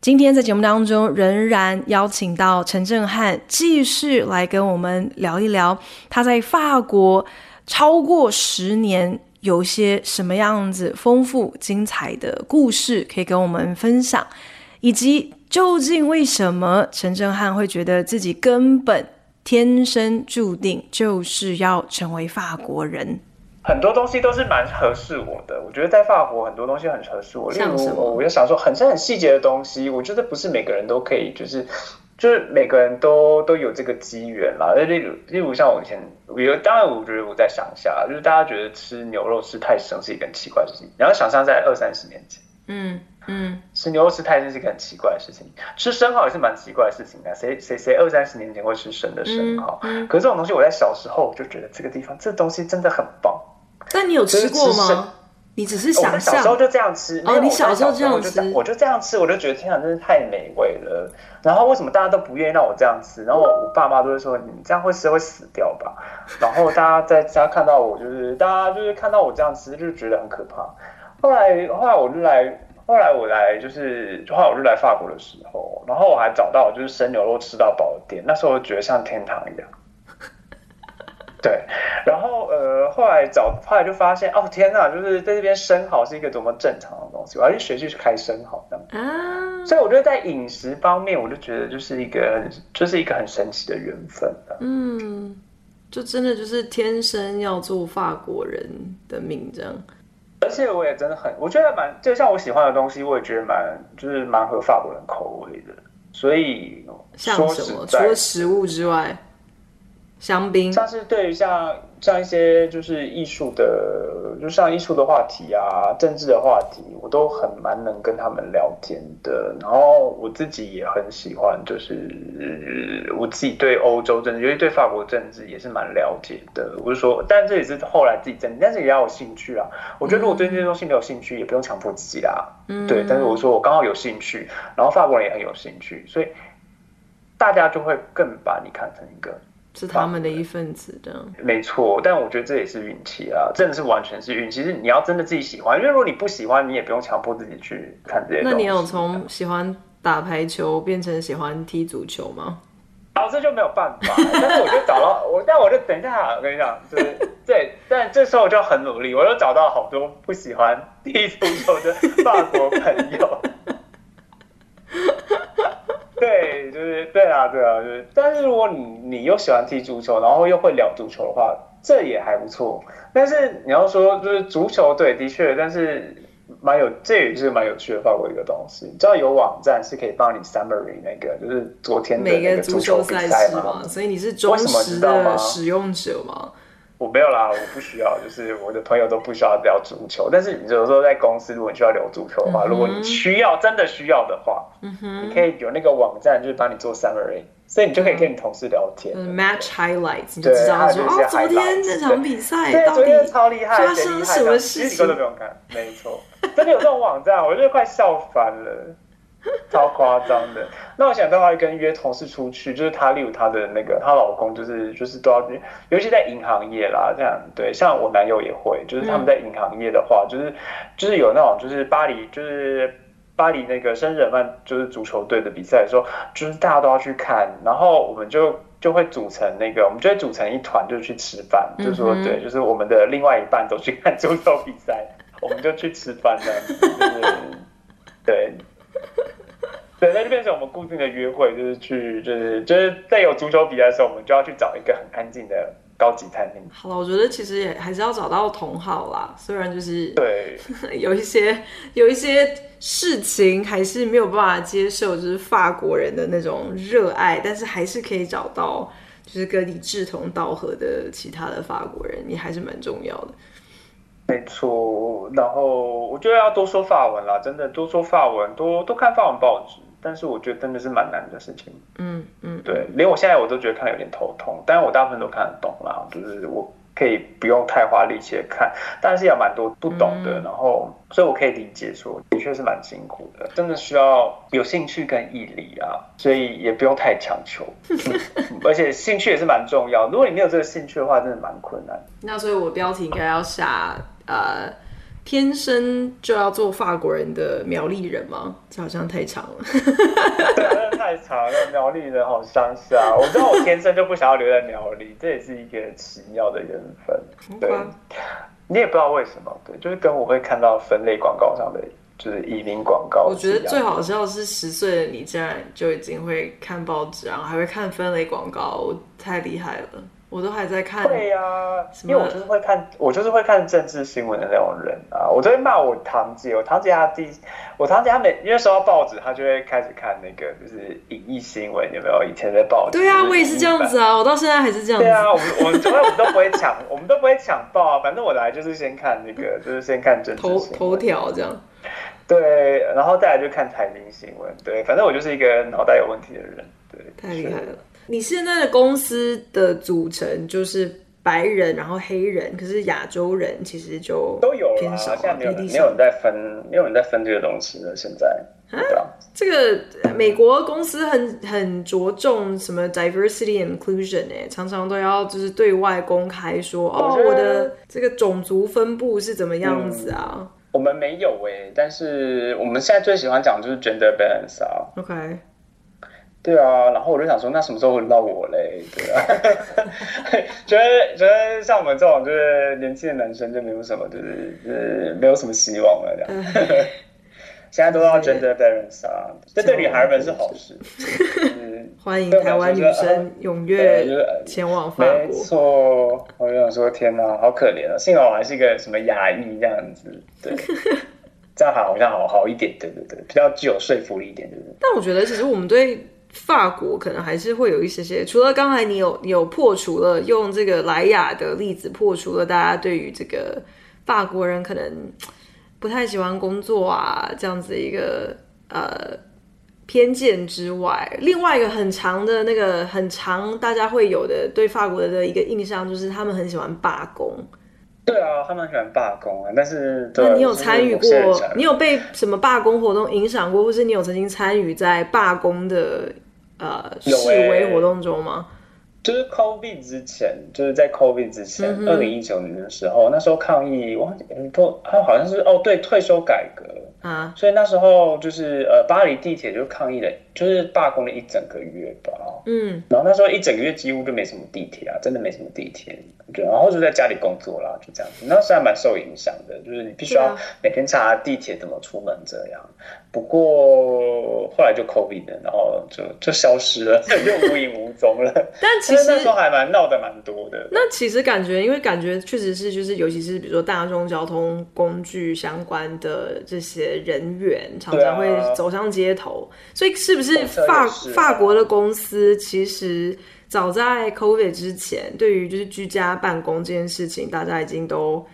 今天在节目当中，仍然邀请到陈政翰继续来跟我们聊一聊他在法国超过十年有些什么样子丰富精彩的故事可以跟我们分享，以及究竟为什么陈政翰会觉得自己根本天生注定就是要成为法国人。很多东西都是蛮合适我的，我觉得在法国很多东西很合适我。例如，我我就想说，很深很细节的东西，我觉得不是每个人都可以，就是就是每个人都都有这个机缘啦。例如，例如像我以前，比如当然，我觉得我在想一下，就是大家觉得吃牛肉吃太生是一个很奇怪的事情。然后想象在二三十年前，嗯嗯，吃牛肉吃太生是一个很奇怪的事情，吃生蚝也是蛮奇怪的事情啊。谁谁谁二三十年前会吃生的生蚝？嗯嗯、可是这种东西，我在小时候我就觉得这个地方这东西真的很棒。但你有吃过吗？你只是想象。小时候就这样吃。哦，你小时候这样吃，我就这样吃，我就觉得天啊，真是太美味了。然后为什么大家都不愿意让我这样吃？然后我爸妈都会说，你这样会吃会死掉吧。然后大家在家看到我，就是大家就是看到我这样吃，就觉得很可怕。后来后来我就来，后来我来就是后来我就来法国的时候，然后我还找到就是生牛肉吃到饱的店，那时候我觉得像天堂一样。对，然后来找，后来就发现，哦天哪，就是在这边生蚝是一个多么正常的东西，我要去学去开生蚝这样。啊，所以我觉得在饮食方面，我就觉得就是一个很，就是一个很神奇的缘分。嗯，就真的就是天生要做法国人的命这样。而且我也真的很，我觉得蛮，就像我喜欢的东西，我也觉得蛮，就是蛮合法国人口味的。所以像什么，除了食物之外。香槟，像是对于像像一些就是艺术的，就像艺术的话题啊，政治的话题，我都很蛮能跟他们聊天的。然后我自己也很喜欢，就是我自己对欧洲政治，尤其对法国政治也是蛮了解的。我就说，但这也是后来自己政治，但是也要有兴趣啊。我觉得如果对这些东西没有兴趣，也不用强迫自己啦。嗯，对。但是我说我刚好有兴趣，然后法国人也很有兴趣，所以大家就会更把你看成一个。是他们的一份子，这样没错。但我觉得这也是运气啊，真的是完全是运气。其实你要真的自己喜欢，因为如果你不喜欢，你也不用强迫自己去看这些。那你有从喜欢打排球变成喜欢踢足球吗？哦，这就没有办法。但是我就找到 我，但我就等一下，我跟你讲，就是对，但这时候我就很努力，我就找到好多不喜欢踢足球的法国朋友。对，就是对啊，对啊，就是。但是如果你你又喜欢踢足球，然后又会聊足球的话，这也还不错。但是你要说就是足球，对，的确，但是蛮有，这也是蛮有趣的法国一个东西。你知道有网站是可以帮你 summary 那个，就是昨天的那个足球比赛吗？所以你是忠实的使用者吗？我没有啦，我不需要，就是我的朋友都不需要聊足球。但是你有时候在公司，如果你需要聊足球的话，嗯、如果你需要真的需要的话，嗯、你可以有那个网站，就是帮你做 summary，所以你就可以跟你同事聊天。嗯、match highlights，你就知道说哦，昨天这场比赛到底昨天超厉害，发生什么事情，几个都不用看，没错，真的有这种网站，我觉得快笑翻了。超夸张的。那我想到话跟约同事出去，就是她，例如她的那个她老公，就是就是都要，尤其在银行业啦，这样对。像我男友也会，就是他们在银行业的话，就是就是有那种就是巴黎就是巴黎那个圣日耳曼就是足球队的比赛的时候，就是大家都要去看，然后我们就就会组成那个，我们就会组成一团，就去吃饭，嗯、就说对，就是我们的另外一半都去看足球比赛，我们就去吃饭这样子，就是对。对，那就变成我们固定的约会，就是去，就是就是在有足球比赛的时候，我们就要去找一个很安静的高级餐厅。好了，我觉得其实也还是要找到同好啦，虽然就是对 有一些有一些事情还是没有办法接受，就是法国人的那种热爱，但是还是可以找到就是跟你志同道合的其他的法国人，也还是蛮重要的。没错，然后我觉得要多说法文啦，真的多说法文，多多看法文报纸。但是我觉得真的是蛮难的事情。嗯嗯嗯，对，连我现在我都觉得看有点头痛，但是我大部分都看得懂啦，就是我。可以不用太花力气看，但是也蛮多不懂的，嗯、然后所以我可以理解说，的确是蛮辛苦的，真的需要有兴趣跟毅力啊，所以也不用太强求，而且兴趣也是蛮重要，如果你没有这个兴趣的话，真的蛮困难。那所以我标题应该要下呃。天生就要做法国人的苗栗人吗？这好像太长了。对，真的太长了。苗栗人好乡下，我知道我天生就不想要留在苗栗，这也是一个奇妙的缘分。对，你也不知道为什么，对，就是跟我会看到分类广告上的，就是移民广告。我觉得最好笑是十岁的你竟然就已经会看报纸，然后还会看分类广告，太厉害了。我都还在看。对呀、啊，因为我就是会看，我就是会看政治新闻的那种人啊。我都会骂我堂姐，我堂姐她第，我堂姐她每因为收到报纸，她就会开始看那个就是影艺新闻，有没有？以前的报纸。对啊，我也是这样子啊，我到现在还是这样子。对啊，我们我们从来我们都不会抢，我们都不会抢报啊。反正我来就是先看那个，就是先看政治头头条这样。对，然后再来就看财经新闻。对，反正我就是一个脑袋有问题的人。对，太厉害了。你现在的公司的组成就是白人，然后黑人，可是亚洲人其实就都有了，现在没有没有人在分，没有人在分这个东西了。现在啊，这个美国公司很很着重什么 diversity and inclusion 哎，常常都要就是对外公开说哦，我的这个种族分布是怎么样子啊？嗯、我们没有哎，但是我们现在最喜欢讲就是 gender balance 啊。OK。对啊，然后我就想说，那什么时候轮到我嘞？对啊，觉得觉得像我们这种就是年轻的男生就没有什么，就是就是没有什么希望了这样。现在都要 gender balance 啊，这对女孩们是好事。欢迎台湾女生踊跃前往法国。没错，我就想说，天哪，好可怜啊！幸好我还是一个什么亚裔这样子，对，这样好像好好一点，对对对，比较具有说服力一点，对不对？但我觉得其实我们对。法国可能还是会有一些些，除了刚才你有有破除了用这个莱雅的例子破除了大家对于这个法国人可能不太喜欢工作啊这样子一个呃偏见之外，另外一个很长的那个很长大家会有的对法国的一个印象就是他们很喜欢罢工。对啊，他们很喜欢罢工啊，但是那你有参与过？你有被什么罢工活动影响过，或是你有曾经参与在罢工的呃示威活动中吗？就是 COVID 之前，就是在 COVID 之前，二零一九年的时候，那时候抗议，我都他好像是哦，对，退休改革啊，所以那时候就是呃，巴黎地铁就抗议了，就是罢工了一整个月吧。嗯，然后那时候一整个月几乎就没什么地铁啊，真的没什么地铁。对，然后就在家里工作啦，就这样子。那时候还蛮受影响的，就是你必须要每天查地铁怎么出门这样。不过后来就 COVID 了，然后就就消失了，就无影无踪了。但其实那时候还蛮闹得蛮多的。那其实感觉，因为感觉确实是，就是尤其是比如说大众交通工具相关的这些人员，常常会走上街头。啊、所以是不是法法国的公司其实早在 COVID 之前，对于就是居家办公这件事情，大家已经都。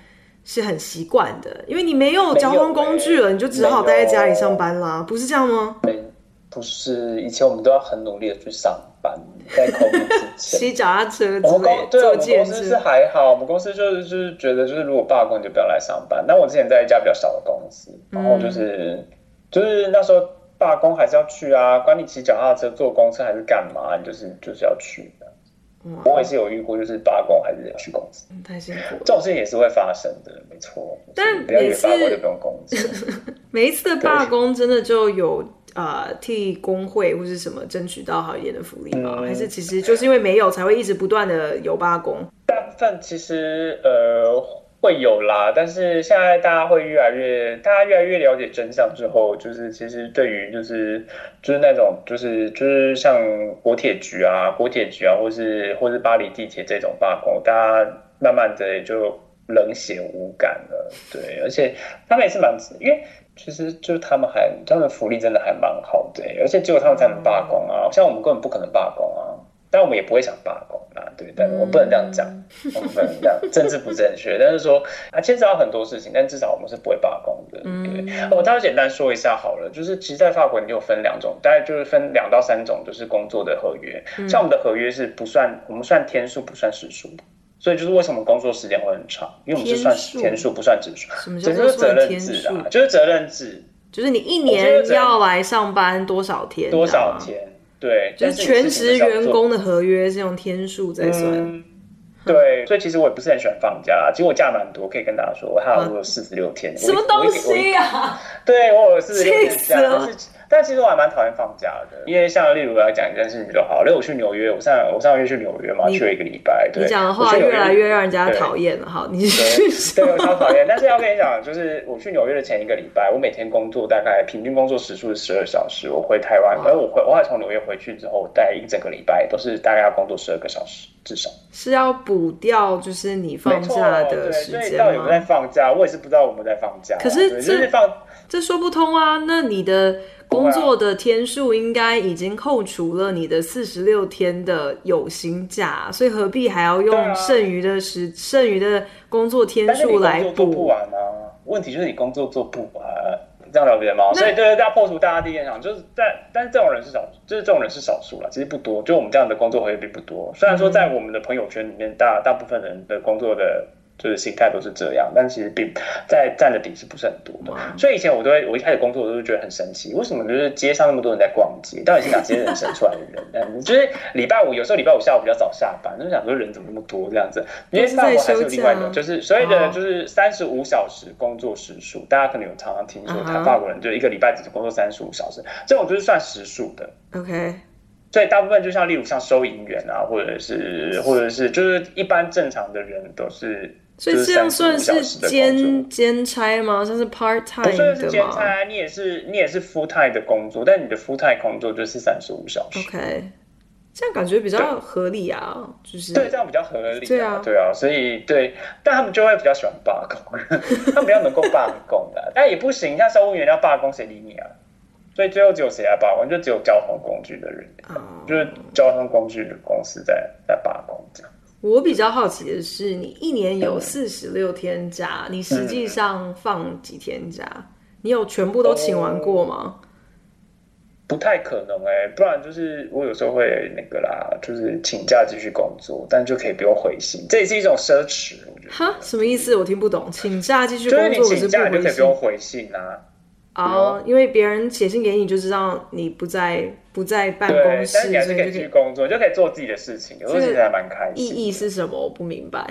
是很习惯的，因为你没有交通工具了，欸、你就只好待在家里上班啦，不是这样吗？没，不是，以前我们都要很努力的去上班，在 COVID 之前，骑脚踏车之类，我们公对，我们公司是还好，我们公司就是就是觉得就是如果罢工就不要来上班。那我之前在一家比较小的公司，然后就是、嗯、就是那时候罢工还是要去啊，管你骑脚踏车、坐公车还是干嘛，你就是就是要去的。我也是有遇过，就是罢工还是要去公司，太辛苦了。这种事情也是会发生的，没错。但每次罢工就不用工资。每一次的罢工真的就有呃替工会或是什么争取到好一点的福利吗？嗯、还是其实就是因为没有才会一直不断的有罢工？大部分其实呃。会有啦，但是现在大家会越来越，大家越来越了解真相之后，就是其实对于就是就是那种就是就是像国铁局啊、国铁局啊，或是或是巴黎地铁这种罢工，大家慢慢的也就冷血无感了。对，而且他们也是蛮，因为其实就是他们还他们的福利真的还蛮好的，而且只有他们才能罢工啊，像我们根本不可能罢工啊。但我们也不会想罢工啊，对，但我不能这样讲，嗯、我们不能这样，政治不正确。但是说啊，牵扯到很多事情，但至少我们是不会罢工的。的。嗯，对，我大概简单说一下好了，就是其实，在法国你有分两种，大概就是分两到三种，就是工作的合约。嗯、像我们的合约是不算，我们算天数不算时数的，所以就是为什么工作时间会很长，因为我们是算天数不算时数。什么叫做责任制啊？就是责任制，就是你一年要来上班多少天？多少天？对，就是全职员工的合约是用天数在算。嗯对，所以其实我也不是很喜欢放假啦。其实我假蛮多，可以跟大家说，我还有我有四十六天。什么东西啊？对，我有四十六天假。但其实我还蛮讨厌放假的，因为像例如我要讲一件事情就好，例如我去纽约，我上我上个月去纽约嘛，去了一个礼拜。对，你讲的话越来越让人家讨厌了。哈，你对，我超讨厌。但是要跟你讲，就是我去纽约的前一个礼拜，我每天工作大概平均工作时数是十二小时。我回台湾，而我回我还从纽约回去之后，待一整个礼拜都是大概要工作十二个小时，至少是要补掉就是你放假的时间吗？所以到底有没有在放假？我也是不知道我们在放假。可是这放这说不通啊！那你的。工作的天数应该已经扣除了你的四十六天的有薪假，所以何必还要用剩余的时、啊、剩余的工作天数来补？做不完啊！问题就是你工作做不完，这样了解吗？所以就是要破除大家第一印象，就是在，但是这种人是少，就是这种人是少数了，其实不多。就我们这样的工作合约并不多。虽然说在我们的朋友圈里面，大大部分人的工作的。就是心态都是这样，但其实比在占的比是不是很多的。所以以前我都会，我一开始工作我都会觉得很神奇，为什么就是街上那么多人在逛街？到底是哪些人生出来的人？嗯，就是礼拜五有时候礼拜五下午比较早下班，就想说人怎么那么多这样子。因为法国还是有另外一种，就是所谓的就是三十五小时工作时数，哦、大家可能有常常听说，他法国人就一个礼拜只工作三十五小时，这种就是算时数的。OK。所以大部分就像例如像收银员啊，或者是或者是就是一般正常的人都是。所以这样算是兼兼差吗？算是 part time 的吗？不算是兼差，你也是你也是 full time 的工作，但你的 full time 工作就是三十五小时。OK，这样感觉比较合理啊，就是对，这样比较合理。对啊，对啊，所以对，但他们就会比较喜欢罢工，他们比较能够罢工的，但也不行，像收银员要罢工，谁理你啊？所以最后只有谁来罢工？就只有交通工具的人，oh. 就是交通工具的公司在在罢工这样。我比较好奇的是，你一年有四十六天假，嗯、你实际上放几天假？嗯、你有全部都请完过吗？不太可能哎、欸，不然就是我有时候会那个啦，就是请假继续工作，但就可以不用回信，这也是一种奢侈。我觉得哈，什么意思？我听不懂。请假继续工作，就是你请假就可以不用回信啊。哦，因为别人写信给你，就知道你不在不在办公室，你还是可以继续工作，就可以做自己的事情。有时候其实还蛮开心。意义是什么？我不明白。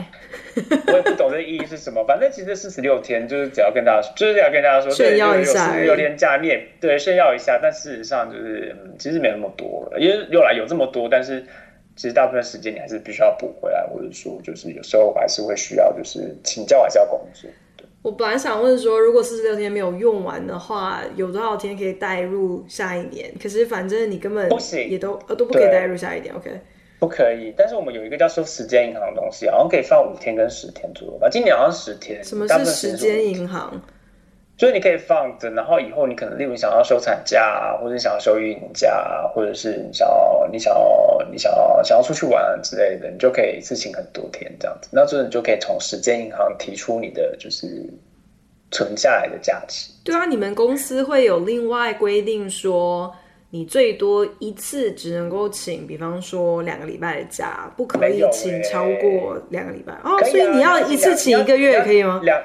我也不懂这意义是什么。反正其实四十六天就是只要跟大家，就是要跟大家说炫耀一下，四十六天假面对炫耀一下。但事实上就是，其实没那么多了，因为又来有这么多，但是其实大部分时间你还是必须要补回来，或者说就是有时候我还是会需要，就是请假还是要工作。我本来想问说，如果四十六天没有用完的话，有多少天可以带入下一年？可是反正你根本不行，也都呃都不可以带入下一年。OK，不可以。但是我们有一个叫收时间银行的东西，好像可以放五天跟十天左右吧。今年好像十天。什么是时间银行？就是你可以放着，然后以后你可能例如想要休产假啊，或者想要休育婴假啊，或者是你想要你想要你想要想要出去玩之类的，你就可以一次请很多天这样子。那这你就可以从时间银行提出你的就是存下来的假期。对啊，你们公司会有另外规定说，你最多一次只能够请，比方说两个礼拜的假，不可以请超过两个礼拜、欸、哦。所以你要一次请一个月可以吗？两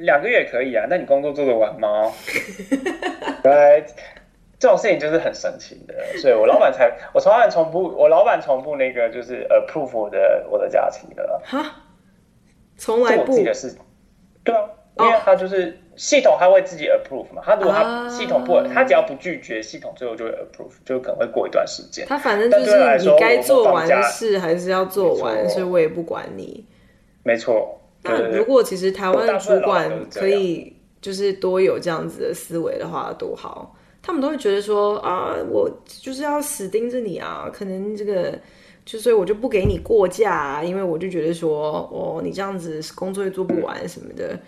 两个月可以啊，那你工作做得完吗？对，这种事情就是很神奇的，所以我老板才，我从来从不，我老板从不那个就是 approve 我的我的假期的。哈，从来不。我自己的事。对啊，因为他就是系统，他会自己 approve 嘛。他如果他系统不，他只要不拒绝，系统最后就会 approve，就可能会过一段时间。他反正就是你该做完的事还是要做完，所以我也不管你。没错。那如果其实台湾主管可以就是多有这样子的思维的话，多好。他们都会觉得说啊，我就是要死盯着你啊，可能这个就所以我就不给你过假啊，因为我就觉得说哦，你这样子工作也做不完什么的，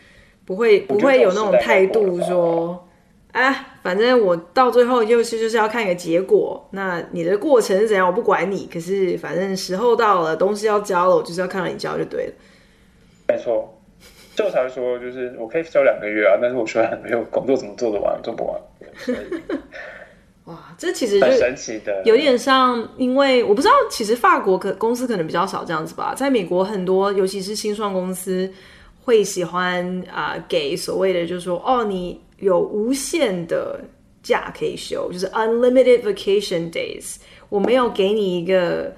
不会不会有那种态度说，哎，反正我到最后就是就是要看一个结果。那你的过程是怎样，我不管你。可是反正时候到了，东西要交了，我就是要看到你交就对了。没错，就才说，就是我可以休两个月啊，但是我说没有工作怎么做得完，做不完。哇，这其实就很神奇的，有点像，因为我不知道，其实法国可公司可能比较少这样子吧，在美国很多，尤其是新创公司会喜欢啊、呃，给所谓的就是说，哦，你有无限的假可以休，就是 unlimited vacation days，我没有给你一个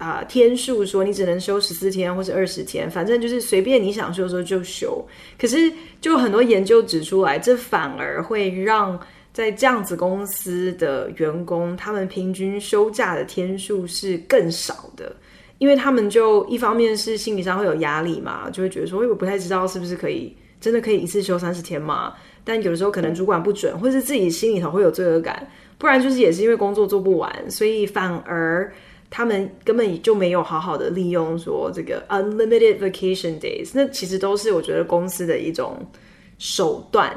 啊、天数，说你只能休十四天或者二十天，反正就是随便你想休的时候就休。可是就很多研究指出来，这反而会让。在这样子公司的员工，他们平均休假的天数是更少的，因为他们就一方面是心理上会有压力嘛，就会觉得说，我不太知道是不是可以真的可以一次休三十天嘛。但有的时候可能主管不准，或是自己心里头会有罪恶感，不然就是也是因为工作做不完，所以反而他们根本就没有好好的利用说这个 unlimited vacation days。那其实都是我觉得公司的一种手段。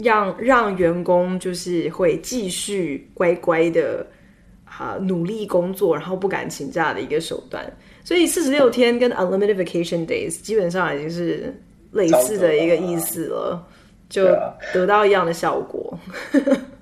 让让员工就是会继续乖乖的啊努力工作，然后不敢请假的一个手段。所以四十六天跟 unlimited vacation days 基本上已经是类似的一个意思了，就得到一样的效果。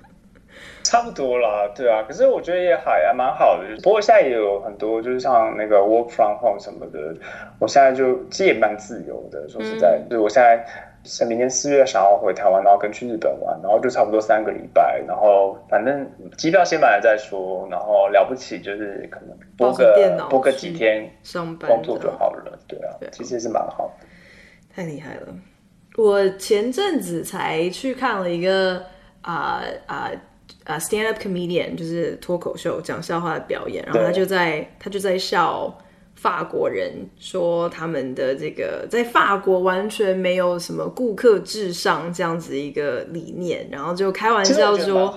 差不多啦，对啊。可是我觉得也还还蛮好的。不过现在也有很多就是像那个 work from home 什么的，我现在就其实也蛮自由的。说实在，就是我现在。是明年四月想要回台湾，然后跟去日本玩，然后就差不多三个礼拜，然后反正机票先买了再说，然后了不起就是可能播个播个几天上班工作就好了，对啊，其实是蛮好的，太厉害了。我前阵子才去看了一个啊啊啊 stand up comedian，就是脱口秀讲笑话的表演，然后他就在他就在笑。法国人说他们的这个在法国完全没有什么顾客至上这样子一个理念，然后就开玩笑说，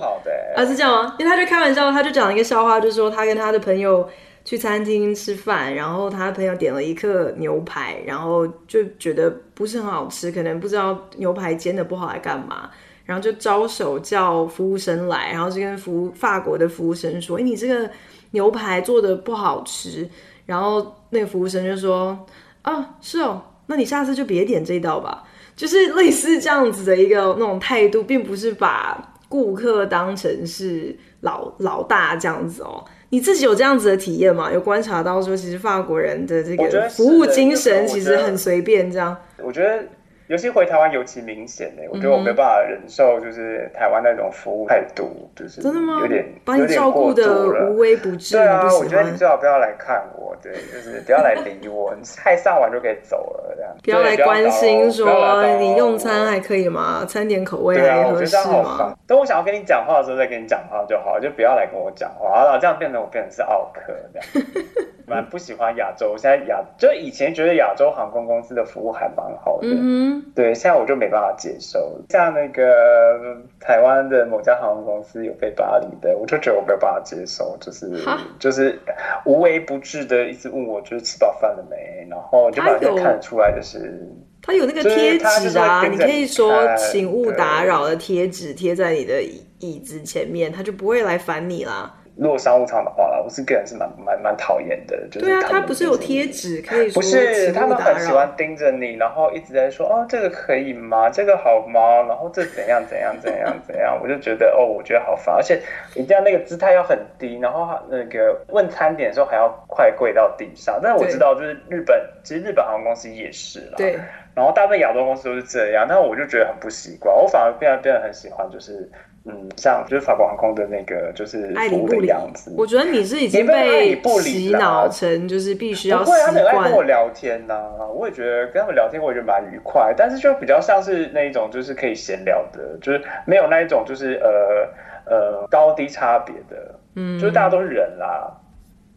啊是这样吗？因为他就开玩笑，他就讲了一个笑话，就是说他跟他的朋友去餐厅吃饭，然后他的朋友点了一客牛排，然后就觉得不是很好吃，可能不知道牛排煎的不好来干嘛，然后就招手叫服务生来，然后就跟服务法国的服务生说，哎，你这个牛排做的不好吃。然后那个服务生就说：“啊，是哦，那你下次就别点这一道吧。”就是类似这样子的一个那种态度，并不是把顾客当成是老老大这样子哦。你自己有这样子的体验吗？有观察到说，其实法国人的这个服务精神其实很随便这样。我觉得。尤其回台湾尤其明显呢，我觉得我没办法忍受，就是台湾那种服务态度，就是真的吗？有点把你照顾的无微不至。对啊，我觉得你最好不要来看我，对，就是不要来理我，你菜上完就可以走了，这样。不要来关心说你用餐还可以吗？餐点口味还合适吗？等我想要跟你讲话的时候再跟你讲话就好，就不要来跟我讲话，好了，这样变成我变成是奥克这样。蛮不喜欢亚洲，现在亚就以前觉得亚洲航空公司的服务还蛮好的，嗯，对，现在我就没办法接受。像那个台湾的某家航空公司有飞巴黎的，我就觉得我没有办法接受，就是就是无微不至的一直问我，就是吃饱饭了没，然后就马上看得出来的是，他有那个贴纸啊，你可以说请勿打扰的贴纸贴在你的椅子前面，他就不会来烦你啦。如果商务舱的话啦，我是个人是蛮蛮蛮讨厌的，就是对啊，他不是有贴纸可以说，不是他们很喜欢盯着你，然后一直在说哦，这个可以吗？这个好吗？然后这怎样怎样怎样怎样，我就觉得哦，我觉得好烦，而且一定要那个姿态要很低，然后那个问餐点的时候还要快跪到地上。但是我知道，就是日本其实日本航空公司也是啦，对，然后大部分亚洲公司都是这样，但我就觉得很不习惯，我反而变得变得很喜欢，就是。嗯，像就是法国航空的那个，就是服务的样子。我觉得你是已经被洗脑成，就是必须要。不会，他很爱跟我聊天呐、啊，我也觉得跟他们聊天，我也觉得蛮愉快。但是就比较像是那一种，就是可以闲聊的，就是没有那一种，就是呃呃高低差别的。嗯，就是大家都是人啦。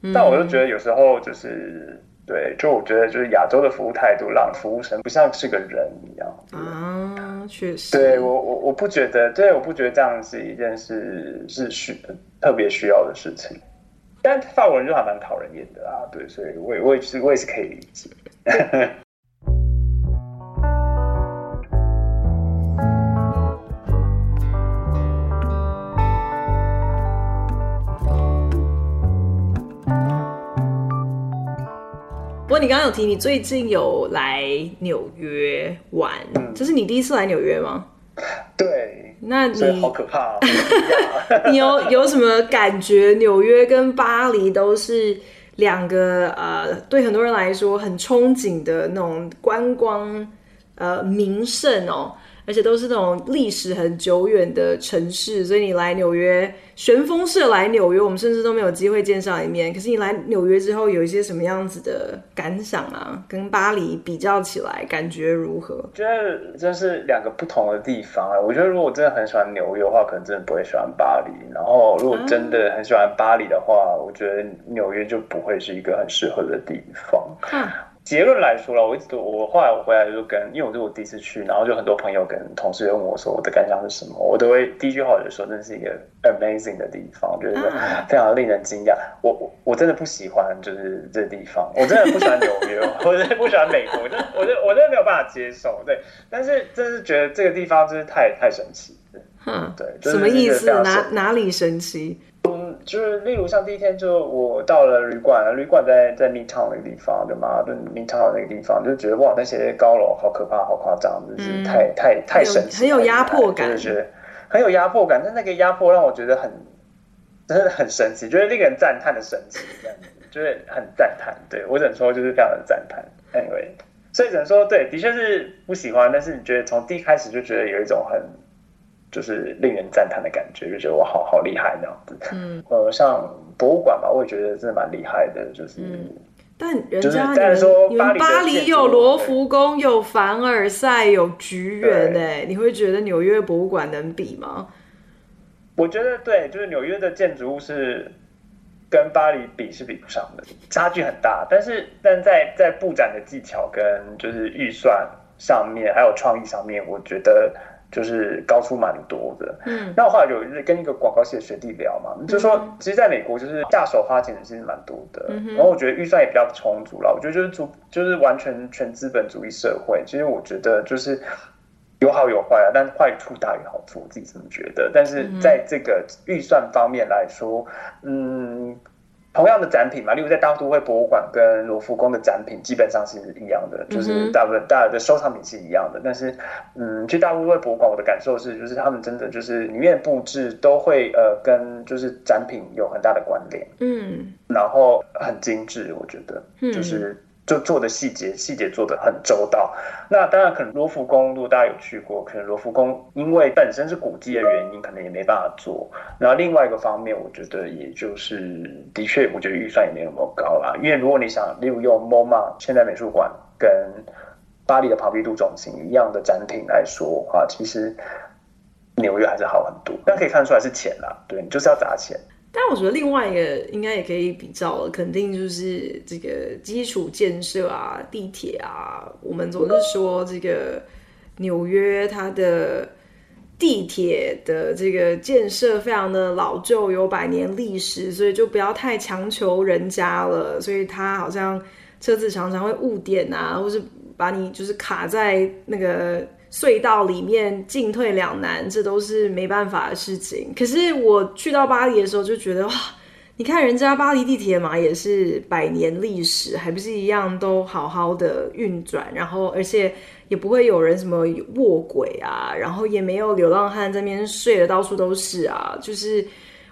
嗯、但我就觉得有时候就是。对，就我觉得，就是亚洲的服务态度让服务生不像是个人一样啊，确实。对我，我我不觉得，对，我不觉得这样是一件事是需特别需要的事情。但法国人就还蛮讨人厌的啊，对，所以我也我也是我也是可以理解。你刚刚有提，你最近有来纽约玩，这、嗯、是你第一次来纽约吗？对，那你好可怕、哦。你有有什么感觉？纽约跟巴黎都是两个呃，对很多人来说很憧憬的那种观光呃名胜哦。而且都是那种历史很久远的城市，所以你来纽约，旋风式来纽约，我们甚至都没有机会见上一面。可是你来纽约之后，有一些什么样子的感想啊？跟巴黎比较起来，感觉如何？我觉得这是两个不同的地方啊。我觉得如果真的很喜欢纽约的话，可能真的不会喜欢巴黎。然后如果真的很喜欢巴黎的话，啊、我觉得纽约就不会是一个很适合的地方。啊结论来说了，我一直都我后来我回来就跟，因为我是我第一次去，然后就很多朋友跟同事问我说我的感想是什么，我都会第一句话我就说，这是一个 amazing 的地方，就是非常令人惊讶。我我我真的不喜欢就是这地方，我真的不喜欢纽约，我 真的不喜欢美国，我就我就我真的没有办法接受，对。但是真是觉得这个地方真是太太神奇，嗯，对，什么意思？哪哪里神奇？就是例如像第一天就我到了旅馆，旅馆在在 Midtown 那个地方，对吗？就 Midtown 那个地方，就觉得哇，那些高楼好可怕，好夸张，就是太、嗯、太太神奇，很有压迫感，就是觉得很有压迫感。但那个压迫让我觉得很真的很神奇，就是令人赞叹的神奇，这样子，就是很赞叹。对我只能说就是非常的赞叹。Anyway，所以只能说对，的确是不喜欢，但是你觉得从第一开始就觉得有一种很。就是令人赞叹的感觉，就觉得我好好厉害那样子。嗯，呃，像博物馆吧，我也觉得真的蛮厉害的。就是，嗯、但人家你们说巴黎，巴黎有罗浮宫，有凡尔赛，有橘园，哎，你会觉得纽约博物馆能比吗？我觉得对，就是纽约的建筑物是跟巴黎比是比不上的，差距很大。但是，但在在布展的技巧跟就是预算上面，还有创意上面，我觉得。就是高出蛮多的，嗯，那我后来有一日跟一个广告系的学弟聊嘛，嗯、就说其实在美国就是下手花钱的其实蛮多的，嗯、然后我觉得预算也比较充足了。我觉得就是主就是完全全资本主义社会，其实我觉得就是有好有坏啊，但坏处大于好处，我自己这么觉得。但是在这个预算方面来说，嗯。同样的展品嘛，例如在大都会博物馆跟罗浮宫的展品基本上是一样的，就是大部分大的收藏品是一样的。但是，嗯，去大都会博物馆，我的感受是，就是他们真的就是里面布置都会呃跟就是展品有很大的关联，嗯，然后很精致，我觉得，就是。就做的细节，细节做的很周到。那当然，可能罗浮宫，如果大家有去过，可能罗浮宫因为本身是古迹的原因，可能也没办法做。然后另外一个方面，我觉得也就是，的确，我觉得预算也没有那么高啦。因为如果你想，例如用 MoMA 现代美术馆跟巴黎的庞毕度中心一样的展品来说的话，其实纽约还是好很多。但可以看出来是钱啦，对，你就是要砸钱。但我觉得另外一个应该也可以比较，肯定就是这个基础建设啊，地铁啊。我们总是说这个纽约它的地铁的这个建设非常的老旧，有百年历史，所以就不要太强求人家了。所以它好像车子常常会误点啊，或是把你就是卡在那个。隧道里面进退两难，这都是没办法的事情。可是我去到巴黎的时候就觉得哇，你看人家巴黎地铁嘛，也是百年历史，还不是一样都好好的运转，然后而且也不会有人什么卧轨啊，然后也没有流浪汉在那边睡的到处都是啊，就是。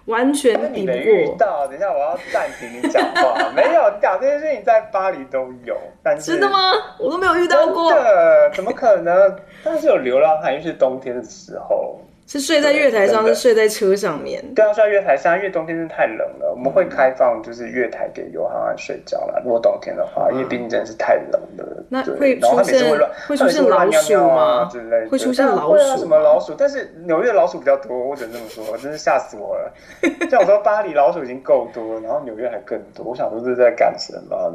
完全抵不过。遇到，等一下我要暂停你讲话。没有，你讲这件事情在巴黎都有，但是真的吗？我都没有遇到过。真的？怎么可能？但是有流浪汉，因为是冬天的时候。是睡在月台上，是睡在车上面。对啊，睡在月台上，因为冬天真的太冷了，我们会开放就是月台给流浪汉睡觉啦。如果冬天的话，因为毕竟真的是太冷了。那会出现会出现老鼠吗？之类会出现老鼠？什么老鼠？但是纽约老鼠比较多，我只能这么说，真是吓死我了。像我说巴黎老鼠已经够多，然后纽约还更多。我想说这是在干什么？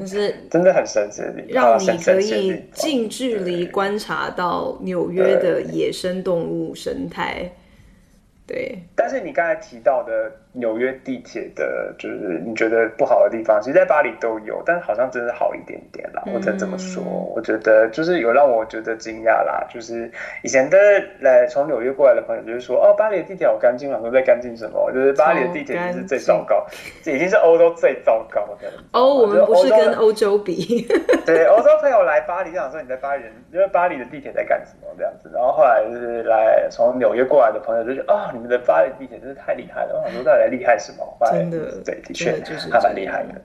就是真的很神奇，让你可以近距离观察到纽约的野生动物生态。对，但是你刚才提到的纽约地铁的，就是你觉得不好的地方，其实在巴黎都有，但是好像真的好一点点啦。我才这么说，我觉得就是有让我觉得惊讶啦。就是以前的来从纽约过来的朋友，就是说哦，巴黎的地铁好干净啊，说在干净什么？就是巴黎的地铁是最糟糕，这已经是欧洲最糟糕的。哦，我们不是跟欧洲比。对，欧洲朋友来巴黎就想说你在巴黎，因为巴黎的地铁在干什么这样子。然后后来就是来从纽约过来的朋友就觉得啊、哦，你们的巴黎地铁真是太厉害了。我想说到底厉害什么？真的，对，的确就是还蛮厉害的。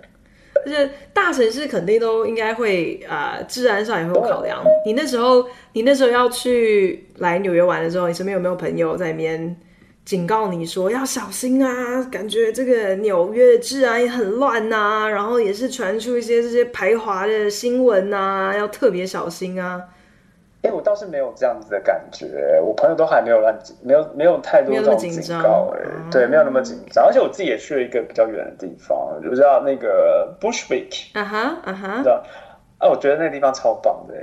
而且大城市肯定都应该会啊、呃，治安上也会有考量。你那时候，你那时候要去来纽约玩的时候，你身边有没有朋友在那边警告你说要小心啊？感觉这个纽约治安也很乱啊，然后也是传出一些这些排华的新闻啊，要特别小心啊。哎，我倒是没有这样子的感觉，我朋友都还没有乱，没有没有太多这种警告，哎，对，没有那么紧张，而且我自己也去了一个比较远的地方，就叫那个 Bushwick，啊哈啊哈，知道？啊，我觉得那个地方超棒的，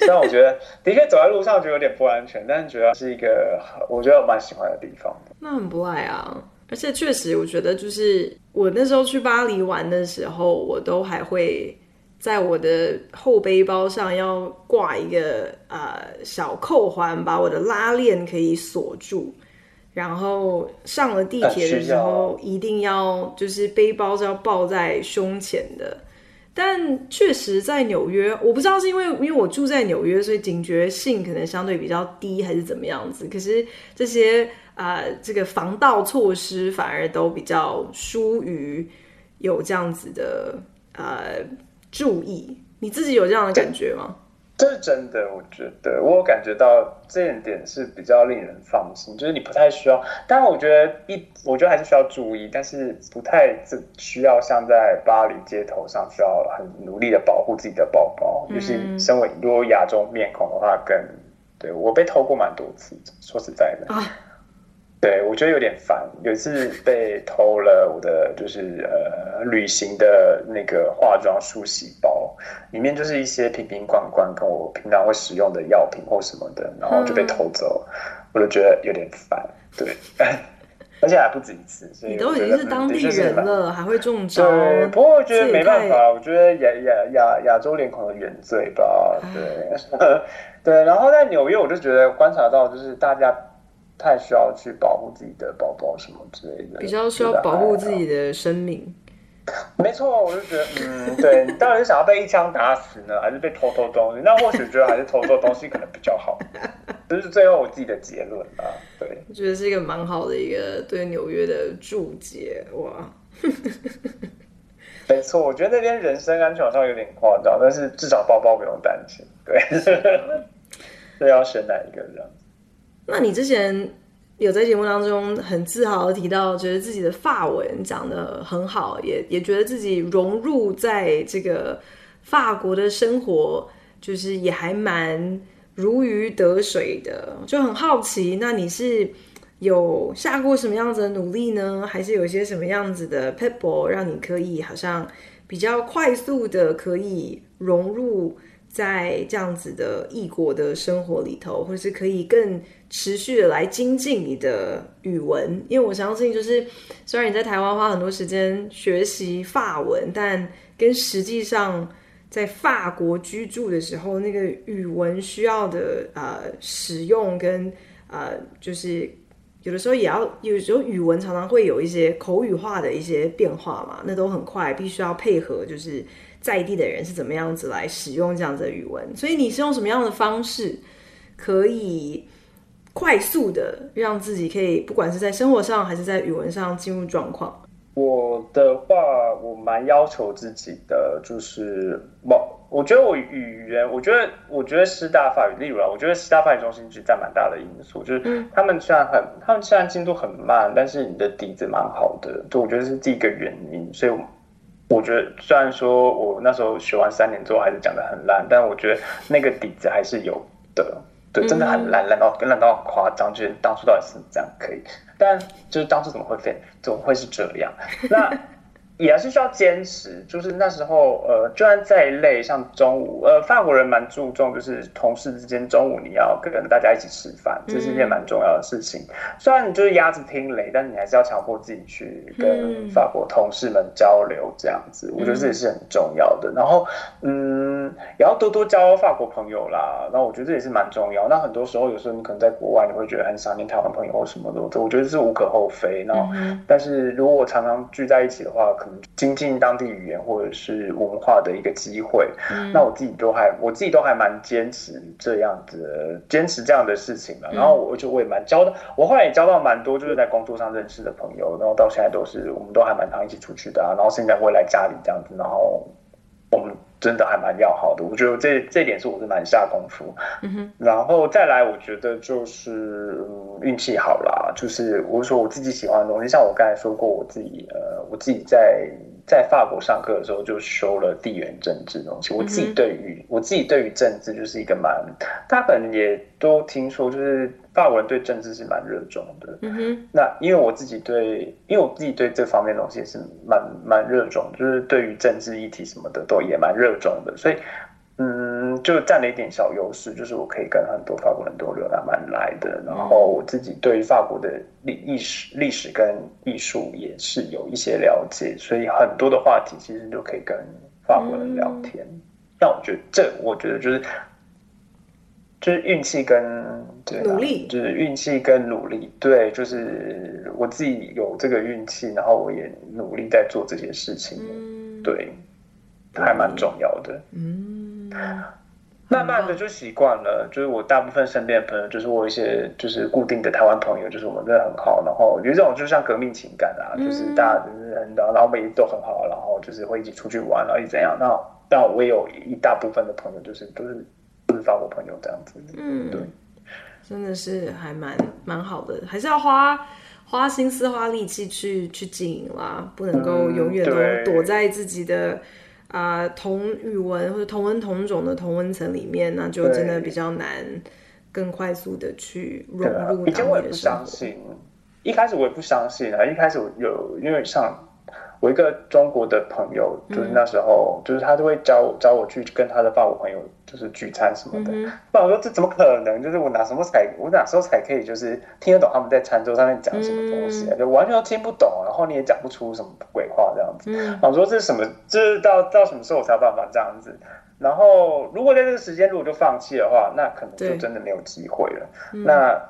虽然我觉得的确走在路上觉得有点不安全，但是主要是一个我觉得我蛮喜欢的地方。那很不赖啊，而且确实我觉得就是我那时候去巴黎玩的时候，我都还会。在我的后背包上要挂一个呃小扣环，把我的拉链可以锁住。然后上了地铁的时候，一定要就是背包是要抱在胸前的。但确实，在纽约，我不知道是因为因为我住在纽约，所以警觉性可能相对比较低，还是怎么样子。可是这些啊、这个防盗措施反而都比较疏于有这样子的呃。注意，你自己有这样的感觉吗？这是真的，我觉得我有感觉到这一点是比较令人放心，就是你不太需要。当然，我觉得一，我觉得还是需要注意，但是不太需要像在巴黎街头上需要很努力的保护自己的包包。尤其身为如果亚洲面孔的话更，更对我被偷过蛮多次，说实在的。啊对，我觉得有点烦。有一次被偷了我的，就是呃，旅行的那个化妆梳洗包，里面就是一些瓶瓶罐罐，跟我平常会使用的药品或什么的，然后就被偷走，嗯、我就觉得有点烦。对，而且还不止一次。所以你都已经是当地人了，还会中招？对，不过我觉得没办法，我觉得亚亚亚亚洲脸孔的原罪吧。对，对。然后在纽约，我就觉得观察到，就是大家。太需要去保护自己的包包什么之类的，比较需要保护自己的生命。没错，我就觉得，嗯，对，你到底是想要被一枪打死呢，还是被偷偷东西？那或许觉得还是偷偷东西可能比较好。这是最后我自己的结论啊。对，我觉得是一个蛮好的一个对纽约的注解哇。没错，我觉得那边人身安全好像有点夸张，但是至少包包不用担心。对，这要选哪一个这样？那你之前有在节目当中很自豪的提到，觉得自己的法文讲得很好，也也觉得自己融入在这个法国的生活，就是也还蛮如鱼得水的。就很好奇，那你是有下过什么样子的努力呢？还是有一些什么样子的撇步，让你可以好像比较快速的可以融入？在这样子的异国的生活里头，或是可以更持续的来精进你的语文，因为我相信，就是虽然你在台湾花很多时间学习法文，但跟实际上在法国居住的时候，那个语文需要的呃使用跟呃，就是有的时候也要，有时候语文常常会有一些口语化的一些变化嘛，那都很快，必须要配合，就是。在地的人是怎么样子来使用这样子的语文？所以你是用什么样的方式可以快速的让自己可以不管是在生活上还是在语文上进入状况？我的话，我蛮要求自己的，就是我我觉得我语言，我觉得我觉得师大法语，例如啊，我觉得师大法语中心其实占蛮大的因素，就是他们虽然很，他们虽然进度很慢，但是你的底子蛮好的，就我觉得是第一个原因，所以。我觉得虽然说我那时候学完三年之后还是讲得很烂，但我觉得那个底子还是有的。对，真的很烂，烂到烂到很夸张，就是当初到底是这样可以，但就是当初怎么会变，怎么会是这样？那也是需要坚持，就是那时候，呃，就算再累，像中午，呃，法国人蛮注重，就是同事之间中午你要跟大家一起吃饭，这是一件蛮重要的事情。嗯、虽然你就是鸭子听雷，但是你还是要强迫自己去跟法国同事们交流，这样子，嗯、我觉得这也是很重要的。然后，嗯，也要多多交法国朋友啦。然后我觉得这也是蛮重要。那很多时候，有时候你可能在国外，你会觉得很想念台湾朋友或什么的，我觉得是无可厚非。然后，嗯、但是如果我常常聚在一起的话，可能精进当地语言或者是文化的一个机会，嗯、那我自己都还我自己都还蛮坚持这样子，坚持这样的事情的。然后我就我也蛮交的，我后来也交到蛮多就是在工作上认识的朋友，然后到现在都是我们都还蛮常一起出去的啊。然后现在会来家里这样子，然后我们真的还蛮要好的。我觉得这这点是我是蛮下功夫。嗯哼，然后再来，我觉得就是嗯、运气好啦，就是我说我自己喜欢的东西，像我刚才说过，我自己呃，我自己在。在法国上课的时候，就修了地缘政治的东西。我自己对于我自己对于政治就是一个蛮，大家可能也都听说，就是法国人对政治是蛮热衷的。嗯哼。那因为我自己对，因为我自己对这方面的东西也是蛮蛮热衷，就是对于政治议题什么的都也蛮热衷的，所以。嗯，就占了一点小优势，就是我可以跟很多法国人都聊得蛮来的。然后我自己对于法国的历历史、历史跟艺术也是有一些了解，所以很多的话题其实都可以跟法国人聊天。那、嗯、我觉得这，我觉得就是就是运气跟对努力，就是运气跟努力。对，就是我自己有这个运气，然后我也努力在做这些事情。嗯、对，还蛮重要的。嗯。慢慢的就习惯了，就是我大部分身边的朋友，就是我一些就是固定的台湾朋友，就是我们真的很好。然后有这种就像革命情感啊，就是大家就是很，然后每一都很好，然后就是会一起出去玩，然后一直怎样。那但我也有一大部分的朋友，就是都是都是法国朋友这样子。嗯，对，真的是还蛮蛮好的，还是要花花心思花力气去去经营啦，不能够永远都躲在自己的。啊、呃，同语文或者同文同种的同文层里面，那就真的比较难，更快速的去融入。以前我也不相信，一开始我也不相信啊。一开始我有，因为像我一个中国的朋友，就是那时候，嗯、就是他就会找我找我去跟他的法国朋友。就是聚餐什么的，不然我说这怎么可能？就是我哪什么才我哪时候才可以就是听得懂他们在餐桌上面讲什么东西啊？就完全都听不懂，然后你也讲不出什么鬼话这样子。我说这是什么？这是到到什么时候我才有办法这样子？然后如果在这个时间如果就放弃的话，那可能就真的没有机会了。那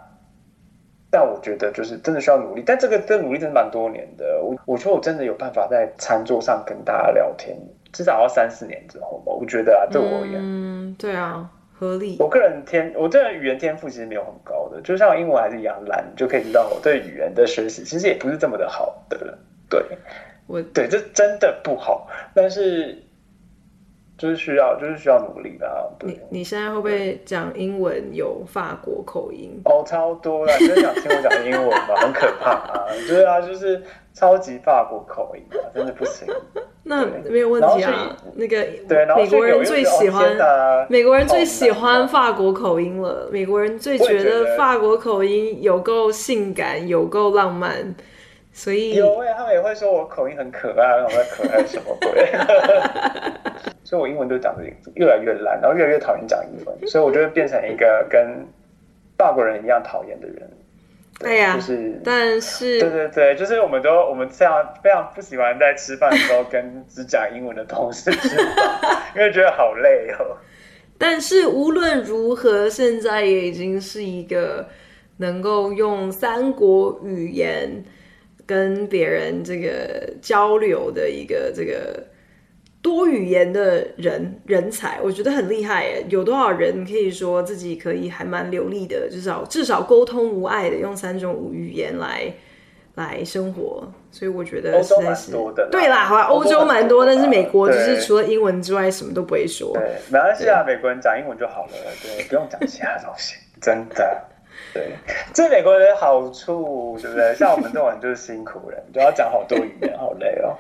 但我觉得就是真的需要努力，但这个这个努力真的蛮多年的。我我觉得我真的有办法在餐桌上跟大家聊天。至少要三四年之后吧，我觉得啊，对我而言，嗯，对啊，合理。我个人天，我这人语言天赋其实没有很高的，就像英文还是一样烂，就可以知道我对语言的学习其实也不是这么的好的。对，我对这真的不好，但是。就是需要，就是需要努力的啊。对，你你现在会不会讲英文有法国口音？哦，超多了，你真想听我讲英文吗？很可怕啊！对啊，就是超级法国口音啊，真的不行。那没有问题啊。那个对，美国人最喜欢美国人最喜欢法国口音了。美国人最觉得法国口音有够性感，有够浪漫。所以有哎，他们也会说我口音很可爱，然后我在可爱什么鬼？所以，我英文都讲的越来越烂，然后越来越讨厌讲英文，所以我就会变成一个跟法国人一样讨厌的人。对呀，就是，但是，对对对，就是我们都我们这样非常不喜欢在吃饭的时候跟只讲英文的同事吃饭，因为觉得好累哦。但是无论如何，现在也已经是一个能够用三国语言。跟别人这个交流的一个这个多语言的人人才，我觉得很厉害耶。有多少人可以说自己可以还蛮流利的，至少至少沟通无碍的用三种语言来来生活？所以我觉得实在是对啦，好吧，欧洲蛮多，但是美国就是除了英文之外什么都不会说。对，没关系啊，美国人讲英文就好了，对，不用讲其他东西，真的。对，这是美国人的好处，对不对？像我们这种人就是辛苦人，就要讲好多语言，好累哦。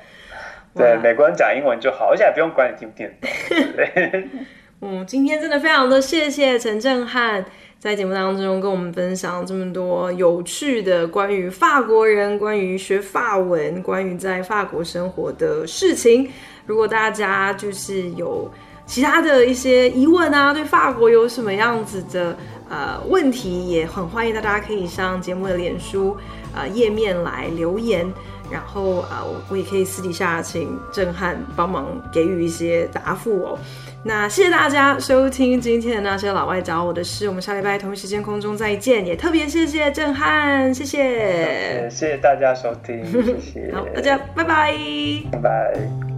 对，美国人讲英文就好，而且还不用管你听不听嗯，今天真的非常的谢谢陈政翰在节目当中跟我们分享这么多有趣的关于法国人、关于学法文、关于在法国生活的事情。如果大家就是有其他的一些疑问啊，对法国有什么样子的呃问题，也很欢迎大家可以上节目的脸书呃页面来留言。然后啊，我我也可以私底下请震撼帮忙给予一些答复哦。那谢谢大家收听今天的那些老外找我的事，我们下礼拜同一时间空中再见。也特别谢谢震撼，谢谢，谢谢大家收听，谢谢，好，大家拜拜，拜拜。